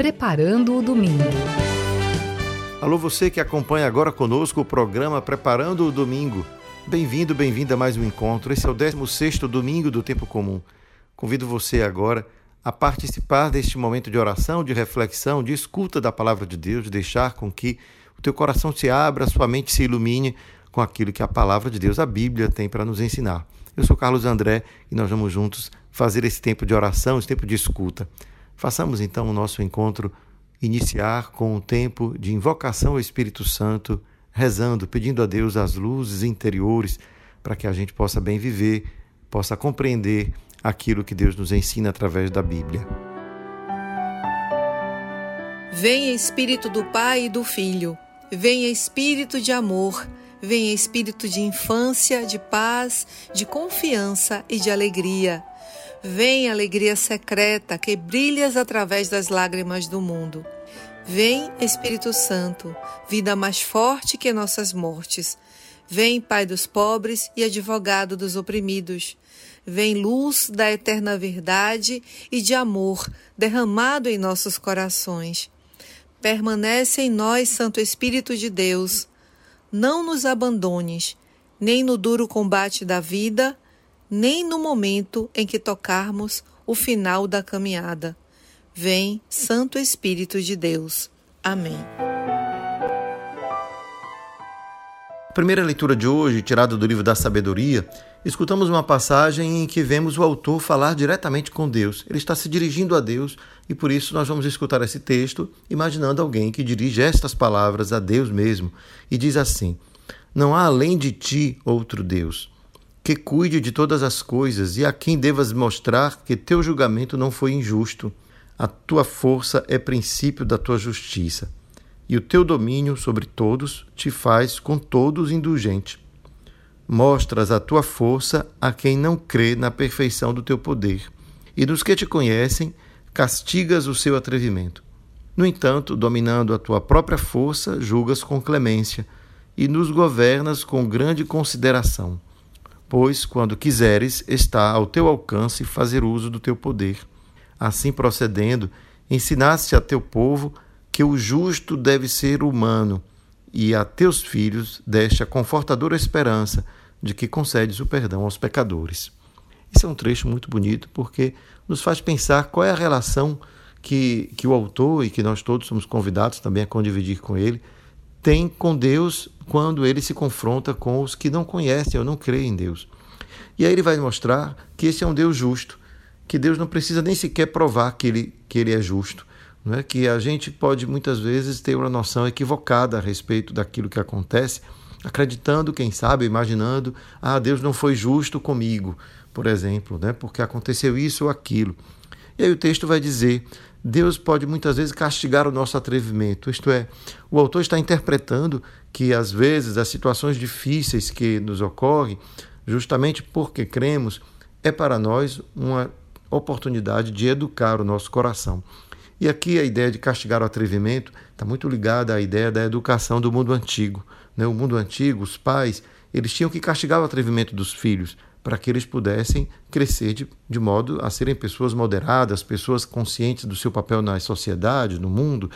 Preparando o Domingo. Alô, você que acompanha agora conosco o programa Preparando o Domingo. Bem-vindo, bem-vinda a mais um encontro. Esse é o 16 domingo do Tempo Comum. Convido você agora a participar deste momento de oração, de reflexão, de escuta da palavra de Deus, de deixar com que o teu coração se abra, a sua mente se ilumine com aquilo que a palavra de Deus, a Bíblia, tem para nos ensinar. Eu sou Carlos André e nós vamos juntos fazer esse tempo de oração, esse tempo de escuta. Façamos então o nosso encontro iniciar com um tempo de invocação ao Espírito Santo, rezando, pedindo a Deus as luzes interiores para que a gente possa bem viver, possa compreender aquilo que Deus nos ensina através da Bíblia. Venha Espírito do Pai e do Filho, venha Espírito de amor, venha Espírito de infância, de paz, de confiança e de alegria. Vem alegria secreta que brilhas através das lágrimas do mundo. Vem Espírito Santo, vida mais forte que nossas mortes. Vem Pai dos pobres e advogado dos oprimidos. Vem luz da eterna verdade e de amor derramado em nossos corações. Permanece em nós, Santo Espírito de Deus. Não nos abandones, nem no duro combate da vida, nem no momento em que tocarmos o final da caminhada. Vem, Santo Espírito de Deus. Amém. A primeira leitura de hoje, tirada do livro da Sabedoria, escutamos uma passagem em que vemos o autor falar diretamente com Deus. Ele está se dirigindo a Deus e por isso nós vamos escutar esse texto imaginando alguém que dirige estas palavras a Deus mesmo e diz assim: Não há além de ti outro Deus, que cuide de todas as coisas e a quem devas mostrar que teu julgamento não foi injusto. A tua força é princípio da tua justiça e o teu domínio sobre todos te faz com todos indulgente. Mostras a tua força a quem não crê na perfeição do teu poder, e dos que te conhecem, castigas o seu atrevimento. No entanto, dominando a tua própria força, julgas com clemência e nos governas com grande consideração. Pois, quando quiseres, está ao teu alcance fazer uso do teu poder. Assim procedendo, ensinaste a teu povo que o justo deve ser humano, e a teus filhos deste a confortadora esperança de que concedes o perdão aos pecadores. Esse é um trecho muito bonito porque nos faz pensar qual é a relação que, que o autor e que nós todos somos convidados também a condividir com ele tem com Deus quando ele se confronta com os que não conhecem ou não creem em Deus. E aí ele vai mostrar que esse é um Deus justo, que Deus não precisa nem sequer provar que ele, que ele é justo, não é? que a gente pode muitas vezes ter uma noção equivocada a respeito daquilo que acontece, acreditando, quem sabe, imaginando, ah, Deus não foi justo comigo, por exemplo, né? porque aconteceu isso ou aquilo. E aí o texto vai dizer: Deus pode muitas vezes castigar o nosso atrevimento, isto é, o autor está interpretando que às vezes as situações difíceis que nos ocorrem, justamente porque cremos, é para nós uma oportunidade de educar o nosso coração. E aqui a ideia de castigar o atrevimento está muito ligada à ideia da educação do mundo antigo. Né? O mundo antigo, os pais, eles tinham que castigar o atrevimento dos filhos para que eles pudessem crescer de, de modo a serem pessoas moderadas, pessoas conscientes do seu papel na sociedade, no mundo.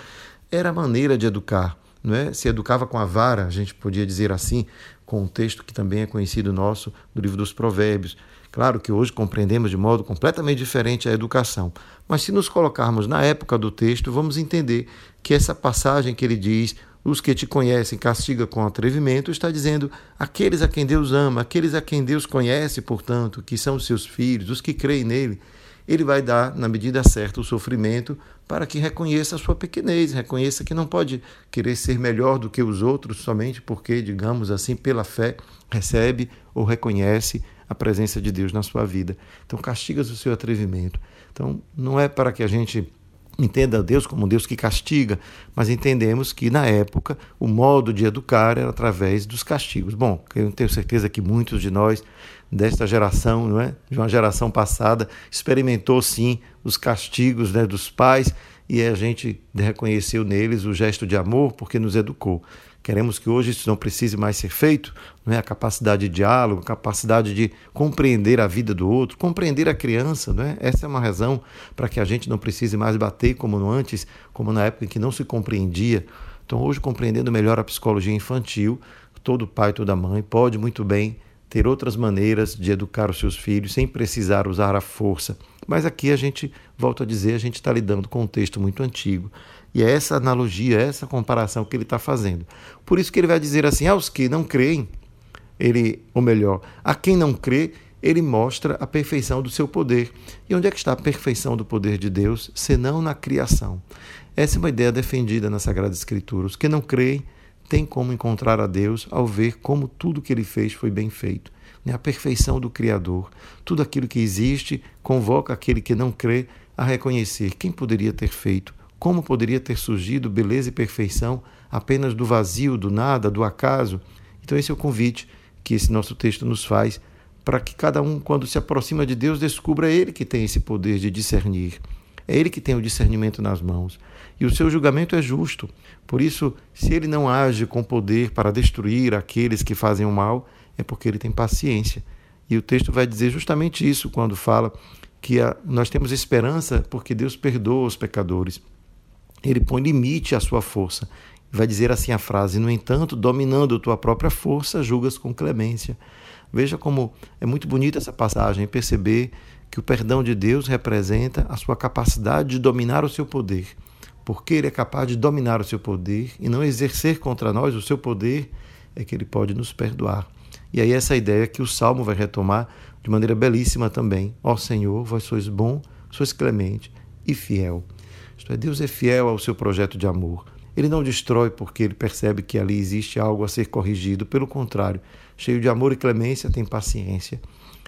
Era a maneira de educar. Não é? Se educava com a vara, a gente podia dizer assim, com um texto que também é conhecido nosso do livro dos Provérbios. Claro que hoje compreendemos de modo completamente diferente a educação, mas se nos colocarmos na época do texto, vamos entender que essa passagem que ele diz, os que te conhecem castiga com atrevimento, está dizendo aqueles a quem Deus ama, aqueles a quem Deus conhece, portanto, que são os seus filhos, os que creem nele, ele vai dar, na medida certa, o sofrimento para que reconheça a sua pequenez, reconheça que não pode querer ser melhor do que os outros somente porque, digamos assim, pela fé, recebe ou reconhece a presença de Deus na sua vida. Então, castigas o seu atrevimento. Então, não é para que a gente entenda Deus como um Deus que castiga, mas entendemos que na época o modo de educar era através dos castigos. Bom, eu tenho certeza que muitos de nós desta geração, não é, de uma geração passada, experimentou sim os castigos né, dos pais e a gente reconheceu neles o gesto de amor porque nos educou. Queremos que hoje isso não precise mais ser feito, não é a capacidade de diálogo, a capacidade de compreender a vida do outro, compreender a criança, não é? Essa é uma razão para que a gente não precise mais bater como antes, como na época em que não se compreendia. Então, hoje compreendendo melhor a psicologia infantil, todo pai, toda mãe pode muito bem ter outras maneiras de educar os seus filhos sem precisar usar a força. Mas aqui a gente, volto a dizer, a gente está lidando com um texto muito antigo. E é essa analogia, essa comparação que ele está fazendo. Por isso que ele vai dizer assim: aos que não creem, ele, ou melhor, a quem não crê, ele mostra a perfeição do seu poder. E onde é que está a perfeição do poder de Deus, senão na criação? Essa é uma ideia defendida na Sagrada Escritura. Os que não creem têm como encontrar a Deus ao ver como tudo que ele fez foi bem feito. A perfeição do Criador. Tudo aquilo que existe convoca aquele que não crê a reconhecer quem poderia ter feito como poderia ter surgido beleza e perfeição apenas do vazio, do nada, do acaso? Então, esse é o convite que esse nosso texto nos faz para que cada um, quando se aproxima de Deus, descubra Ele que tem esse poder de discernir. É Ele que tem o discernimento nas mãos. E o seu julgamento é justo. Por isso, se Ele não age com poder para destruir aqueles que fazem o mal, é porque Ele tem paciência. E o texto vai dizer justamente isso quando fala que a, nós temos esperança porque Deus perdoa os pecadores ele põe limite à sua força. Vai dizer assim a frase: No entanto, dominando tua própria força, julgas com clemência. Veja como é muito bonita essa passagem, perceber que o perdão de Deus representa a sua capacidade de dominar o seu poder. Porque ele é capaz de dominar o seu poder e não exercer contra nós o seu poder, é que ele pode nos perdoar. E aí essa ideia que o Salmo vai retomar de maneira belíssima também. Ó Senhor, vós sois bom, sois clemente e fiel. Isto é, Deus é fiel ao seu projeto de amor. Ele não destrói porque ele percebe que ali existe algo a ser corrigido. Pelo contrário, cheio de amor e clemência, tem paciência.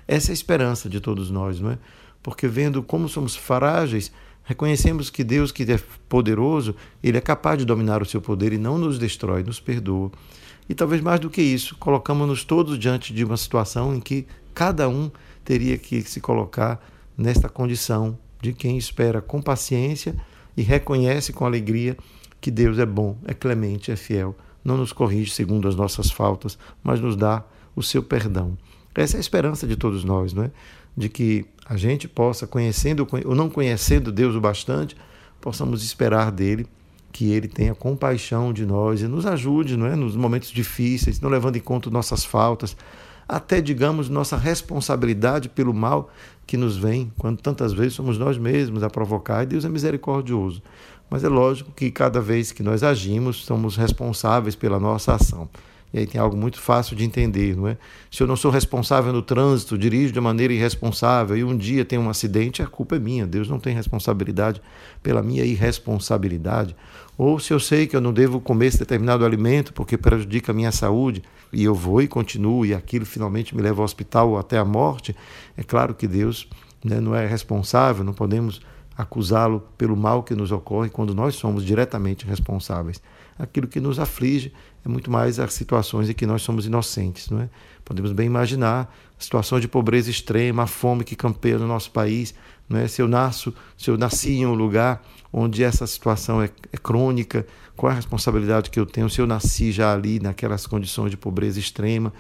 Essa é a esperança de todos nós, não é? Porque vendo como somos frágeis, reconhecemos que Deus, que é poderoso, ele é capaz de dominar o seu poder e não nos destrói, nos perdoa. E talvez mais do que isso, colocamos-nos todos diante de uma situação em que cada um teria que se colocar nesta condição de quem espera com paciência e reconhece com alegria que Deus é bom, é clemente, é fiel, não nos corrige segundo as nossas faltas, mas nos dá o seu perdão. Essa é a esperança de todos nós, não é? De que a gente possa, conhecendo ou não conhecendo Deus o bastante, possamos esperar dele que ele tenha compaixão de nós e nos ajude, não é? Nos momentos difíceis, não levando em conta nossas faltas, até, digamos, nossa responsabilidade pelo mal que nos vem, quando tantas vezes somos nós mesmos a provocar, e Deus é misericordioso. Mas é lógico que cada vez que nós agimos, somos responsáveis pela nossa ação. E aí tem algo muito fácil de entender, não é? Se eu não sou responsável no trânsito, dirijo de maneira irresponsável e um dia tem um acidente, a culpa é minha. Deus não tem responsabilidade pela minha irresponsabilidade. Ou se eu sei que eu não devo comer esse determinado alimento porque prejudica a minha saúde e eu vou e continuo e aquilo finalmente me leva ao hospital ou até a morte, é claro que Deus né, não é responsável, não podemos acusá-lo pelo mal que nos ocorre quando nós somos diretamente responsáveis. Aquilo que nos aflige é muito mais as situações em que nós somos inocentes. Não é? Podemos bem imaginar situações de pobreza extrema, a fome que campeia no nosso país. Não é? Se eu nasço, se eu nasci em um lugar onde essa situação é, é crônica, qual a responsabilidade que eu tenho se eu nasci já ali naquelas condições de pobreza extrema?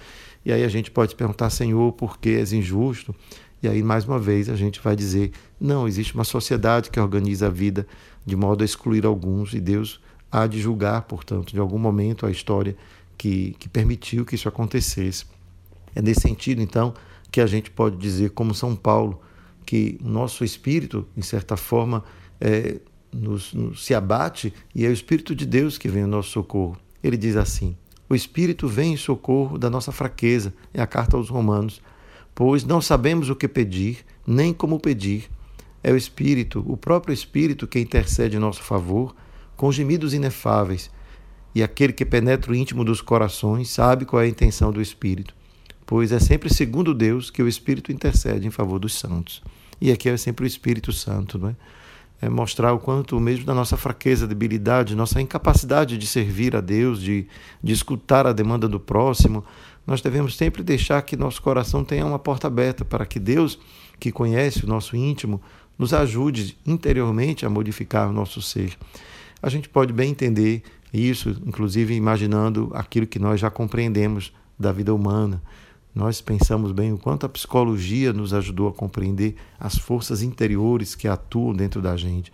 E aí a gente pode perguntar, Senhor, por que és injusto? E aí, mais uma vez, a gente vai dizer: não, existe uma sociedade que organiza a vida de modo a excluir alguns, e Deus há de julgar, portanto, de algum momento a história que, que permitiu que isso acontecesse. É nesse sentido, então, que a gente pode dizer, como São Paulo, que o nosso espírito, em certa forma, é, nos, nos, se abate e é o Espírito de Deus que vem ao nosso socorro. Ele diz assim: O Espírito vem em socorro da nossa fraqueza, é a carta aos Romanos, pois não sabemos o que pedir, nem como pedir. É o Espírito, o próprio Espírito, que intercede em nosso favor com gemidos inefáveis, e aquele que penetra o íntimo dos corações sabe qual é a intenção do Espírito, pois é sempre segundo Deus que o Espírito intercede em favor dos santos. E aqui é sempre o Espírito Santo, não é? É mostrar o quanto, mesmo da nossa fraqueza, debilidade, nossa incapacidade de servir a Deus, de, de escutar a demanda do próximo, nós devemos sempre deixar que nosso coração tenha uma porta aberta para que Deus, que conhece o nosso íntimo, nos ajude interiormente a modificar o nosso ser a gente pode bem entender Isso, inclusive, imaginando aquilo que nós já compreendemos da vida humana. Nós pensamos bem o quanto a psicologia nos ajudou a compreender as forças interiores que atuam dentro da gente.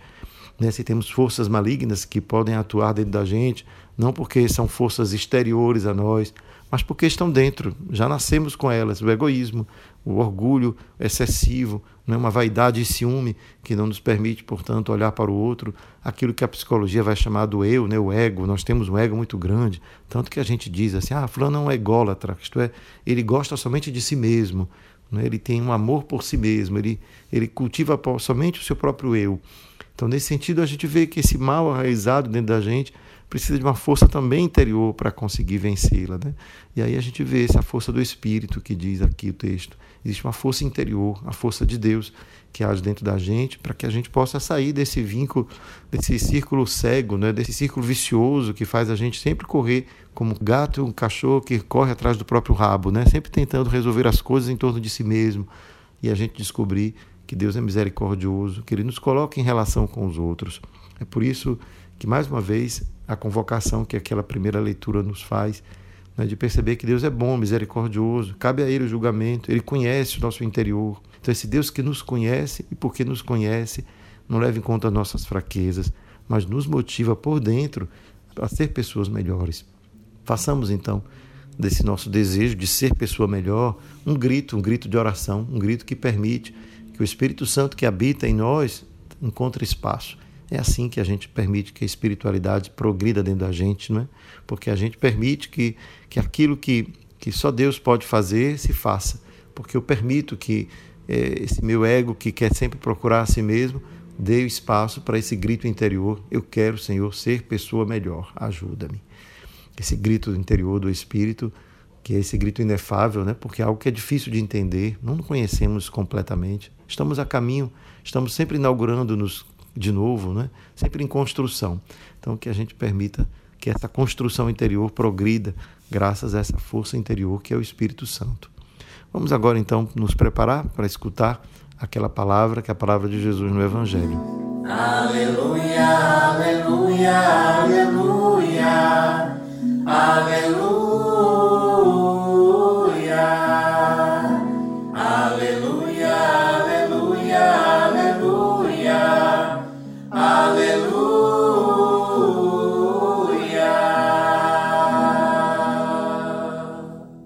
Né? Se temos forças malignas que podem atuar dentro da gente, não porque são forças exteriores a nós, mas porque estão dentro, já nascemos com elas. O egoísmo, o orgulho excessivo, né? uma vaidade e ciúme que não nos permite, portanto, olhar para o outro, aquilo que a psicologia vai chamar do eu, né? o ego. Nós temos um ego muito grande, tanto que a gente diz assim: ah, Fulano é um ególatra, isto é, ele gosta somente de si mesmo, né? ele tem um amor por si mesmo, ele, ele cultiva somente o seu próprio eu. Então, nesse sentido, a gente vê que esse mal arraizado dentro da gente precisa de uma força também interior para conseguir vencê-la. Né? E aí a gente vê essa força do Espírito que diz aqui o texto. Existe uma força interior, a força de Deus que age dentro da gente para que a gente possa sair desse vínculo, desse círculo cego, né? desse círculo vicioso que faz a gente sempre correr como um gato, um cachorro que corre atrás do próprio rabo, né? sempre tentando resolver as coisas em torno de si mesmo. E a gente descobrir que Deus é misericordioso, que Ele nos coloca em relação com os outros. É por isso que, mais uma vez, a convocação que aquela primeira leitura nos faz, né, de perceber que Deus é bom, misericordioso, cabe a Ele o julgamento, Ele conhece o nosso interior. Então, esse Deus que nos conhece e porque nos conhece, não leva em conta nossas fraquezas, mas nos motiva por dentro a ser pessoas melhores. Façamos então desse nosso desejo de ser pessoa melhor um grito, um grito de oração, um grito que permite que o Espírito Santo que habita em nós encontre espaço é assim que a gente permite que a espiritualidade progrida dentro da gente, não é? Porque a gente permite que, que aquilo que, que só Deus pode fazer se faça. Porque eu permito que é, esse meu ego que quer sempre procurar a si mesmo dê espaço para esse grito interior: Eu quero, Senhor, ser pessoa melhor, ajuda-me. Esse grito interior do Espírito, que é esse grito inefável, né? porque é algo que é difícil de entender, não conhecemos completamente. Estamos a caminho, estamos sempre inaugurando-nos de novo, né? sempre em construção. Então, que a gente permita que essa construção interior progrida graças a essa força interior que é o Espírito Santo. Vamos agora, então, nos preparar para escutar aquela palavra que é a palavra de Jesus no Evangelho. Aleluia, aleluia, aleluia, aleluia.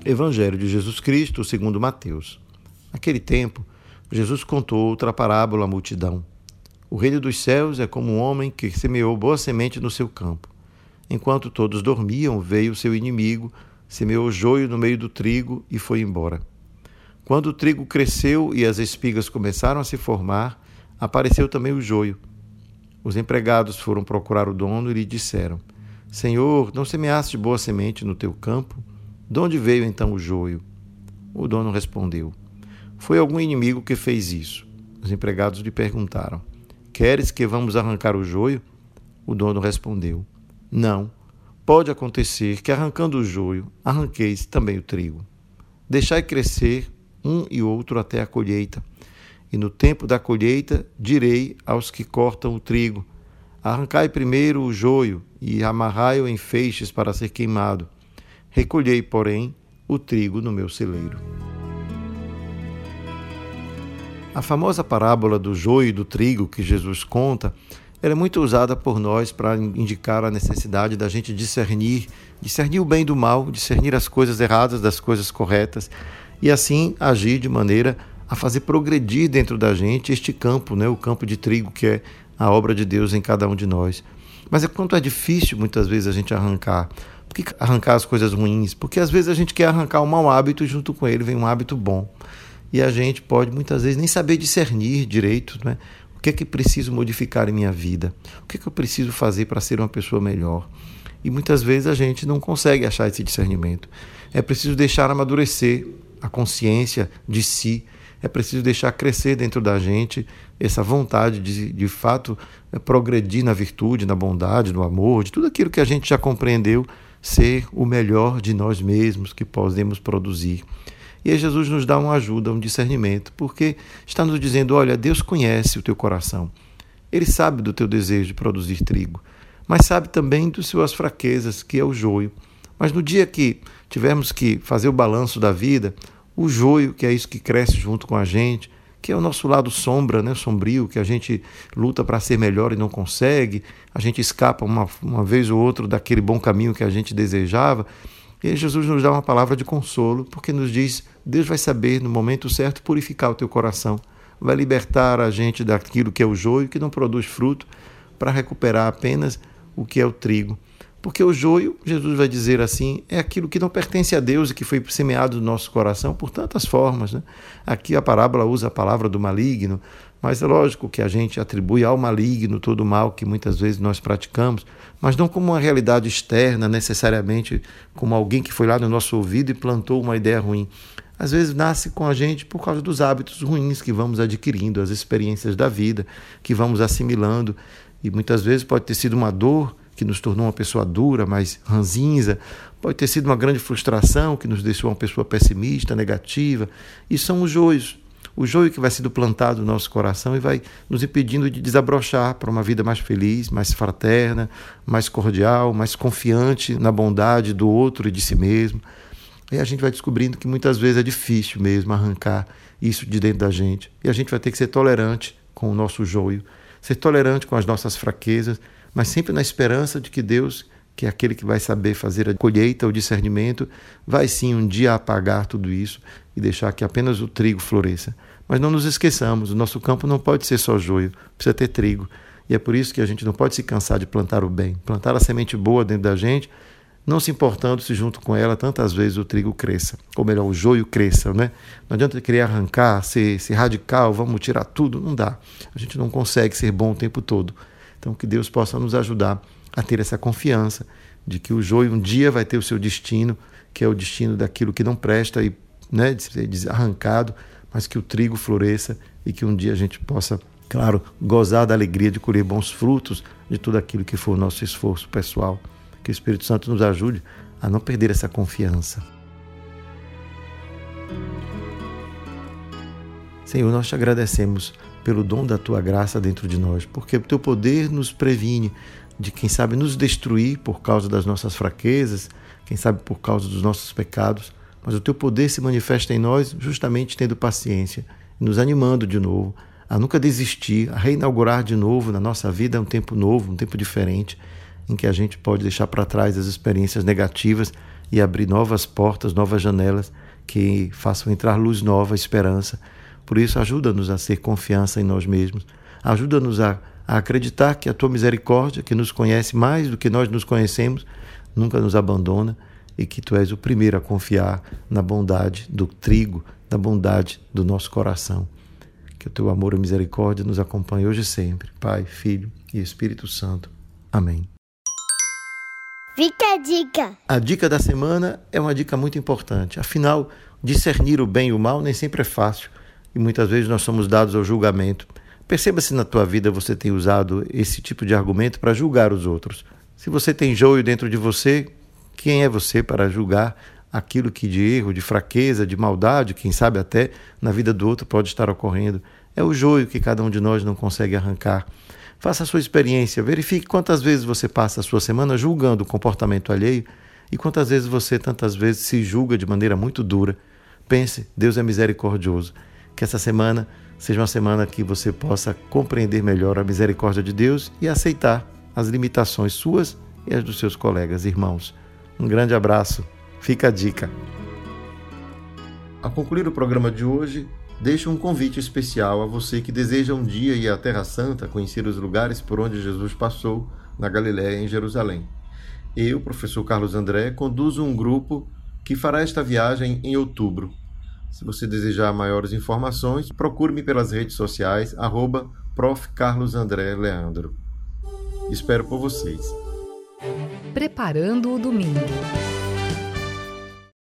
Evangelho de Jesus Cristo, segundo Mateus. Naquele tempo, Jesus contou outra parábola à multidão. O reino dos céus é como um homem que semeou boa semente no seu campo. Enquanto todos dormiam, veio seu inimigo, semeou joio no meio do trigo e foi embora. Quando o trigo cresceu e as espigas começaram a se formar, apareceu também o joio. Os empregados foram procurar o dono e lhe disseram: Senhor, não semeaste boa semente no teu campo? De onde veio então o joio? O dono respondeu: Foi algum inimigo que fez isso. Os empregados lhe perguntaram: Queres que vamos arrancar o joio? O dono respondeu: Não. Pode acontecer que, arrancando o joio, arranqueis também o trigo. Deixai crescer um e outro até a colheita. E no tempo da colheita, direi aos que cortam o trigo: Arrancai primeiro o joio e amarrai-o em feixes para ser queimado Recolhei, porém, o trigo no meu celeiro. A famosa parábola do joio e do trigo que Jesus conta ela é muito usada por nós para indicar a necessidade da gente discernir, discernir o bem do mal, discernir as coisas erradas das coisas corretas e assim agir de maneira a fazer progredir dentro da gente este campo, né, o campo de trigo que é a obra de Deus em cada um de nós. Mas é quanto é difícil muitas vezes a gente arrancar que arrancar as coisas ruins? Porque às vezes a gente quer arrancar um mau hábito e junto com ele vem um hábito bom. E a gente pode muitas vezes nem saber discernir direito, né? O que é que preciso modificar em minha vida? O que é que eu preciso fazer para ser uma pessoa melhor? E muitas vezes a gente não consegue achar esse discernimento. É preciso deixar amadurecer a consciência de si, é preciso deixar crescer dentro da gente essa vontade de, de fato, progredir na virtude, na bondade, no amor, de tudo aquilo que a gente já compreendeu ser o melhor de nós mesmos que podemos produzir. E aí Jesus nos dá uma ajuda, um discernimento, porque está nos dizendo: olha, Deus conhece o teu coração. Ele sabe do teu desejo de produzir trigo, mas sabe também das suas fraquezas, que é o joio. Mas no dia que tivermos que fazer o balanço da vida, o joio, que é isso que cresce junto com a gente, que é o nosso lado sombra, né, sombrio, que a gente luta para ser melhor e não consegue, a gente escapa uma, uma vez ou outra daquele bom caminho que a gente desejava. E Jesus nos dá uma palavra de consolo, porque nos diz: Deus vai saber no momento certo purificar o teu coração, vai libertar a gente daquilo que é o joio, que não produz fruto, para recuperar apenas o que é o trigo. Porque o joio, Jesus vai dizer assim, é aquilo que não pertence a Deus e que foi semeado no nosso coração por tantas formas. Né? Aqui a parábola usa a palavra do maligno, mas é lógico que a gente atribui ao maligno todo o mal que muitas vezes nós praticamos, mas não como uma realidade externa, necessariamente como alguém que foi lá no nosso ouvido e plantou uma ideia ruim. Às vezes nasce com a gente por causa dos hábitos ruins que vamos adquirindo, as experiências da vida que vamos assimilando, e muitas vezes pode ter sido uma dor que nos tornou uma pessoa dura, mais ranzinza, pode ter sido uma grande frustração que nos deixou uma pessoa pessimista, negativa. E são os joios. O joio que vai sendo plantado no nosso coração e vai nos impedindo de desabrochar para uma vida mais feliz, mais fraterna, mais cordial, mais confiante na bondade do outro e de si mesmo. E a gente vai descobrindo que muitas vezes é difícil mesmo arrancar isso de dentro da gente. E a gente vai ter que ser tolerante com o nosso joio, ser tolerante com as nossas fraquezas mas sempre na esperança de que Deus, que é aquele que vai saber fazer a colheita, o discernimento, vai sim um dia apagar tudo isso e deixar que apenas o trigo floresça. Mas não nos esqueçamos, o nosso campo não pode ser só joio, precisa ter trigo. E é por isso que a gente não pode se cansar de plantar o bem, plantar a semente boa dentro da gente, não se importando se junto com ela tantas vezes o trigo cresça, ou melhor, o joio cresça, né? Não adianta querer arrancar, ser, ser radical, vamos tirar tudo, não dá. A gente não consegue ser bom o tempo todo. Então, que Deus possa nos ajudar a ter essa confiança de que o joio um dia vai ter o seu destino, que é o destino daquilo que não presta e né, de ser arrancado, mas que o trigo floresça e que um dia a gente possa, claro, gozar da alegria de colher bons frutos de tudo aquilo que for o nosso esforço pessoal. Que o Espírito Santo nos ajude a não perder essa confiança. Senhor, nós te agradecemos pelo dom da tua graça dentro de nós, porque o teu poder nos previne de quem sabe nos destruir por causa das nossas fraquezas, quem sabe por causa dos nossos pecados, mas o teu poder se manifesta em nós justamente tendo paciência, nos animando de novo a nunca desistir, a reinaugurar de novo na nossa vida um tempo novo, um tempo diferente, em que a gente pode deixar para trás as experiências negativas e abrir novas portas, novas janelas que façam entrar luz nova, esperança por isso, ajuda-nos a ter confiança em nós mesmos. Ajuda-nos a, a acreditar que a tua misericórdia, que nos conhece mais do que nós nos conhecemos, nunca nos abandona e que tu és o primeiro a confiar na bondade do trigo, na bondade do nosso coração. Que o teu amor e misericórdia nos acompanhe hoje e sempre. Pai, Filho e Espírito Santo. Amém. Fica a dica. A dica da semana é uma dica muito importante. Afinal, discernir o bem e o mal nem sempre é fácil e muitas vezes nós somos dados ao julgamento. Perceba se na tua vida você tem usado esse tipo de argumento para julgar os outros. Se você tem joio dentro de você, quem é você para julgar aquilo que de erro, de fraqueza, de maldade, quem sabe até na vida do outro pode estar ocorrendo? É o joio que cada um de nós não consegue arrancar. Faça a sua experiência, verifique quantas vezes você passa a sua semana julgando o comportamento alheio e quantas vezes você tantas vezes se julga de maneira muito dura. Pense, Deus é misericordioso. Que essa semana seja uma semana que você possa compreender melhor a misericórdia de Deus e aceitar as limitações suas e as dos seus colegas, irmãos. Um grande abraço. Fica a dica. A concluir o programa de hoje, deixo um convite especial a você que deseja um dia ir à Terra Santa, conhecer os lugares por onde Jesus passou, na Galiléia e em Jerusalém. Eu, professor Carlos André, conduzo um grupo que fará esta viagem em outubro, se você desejar maiores informações, procure-me pelas redes sociais, arroba. Espero por vocês. Preparando o domingo.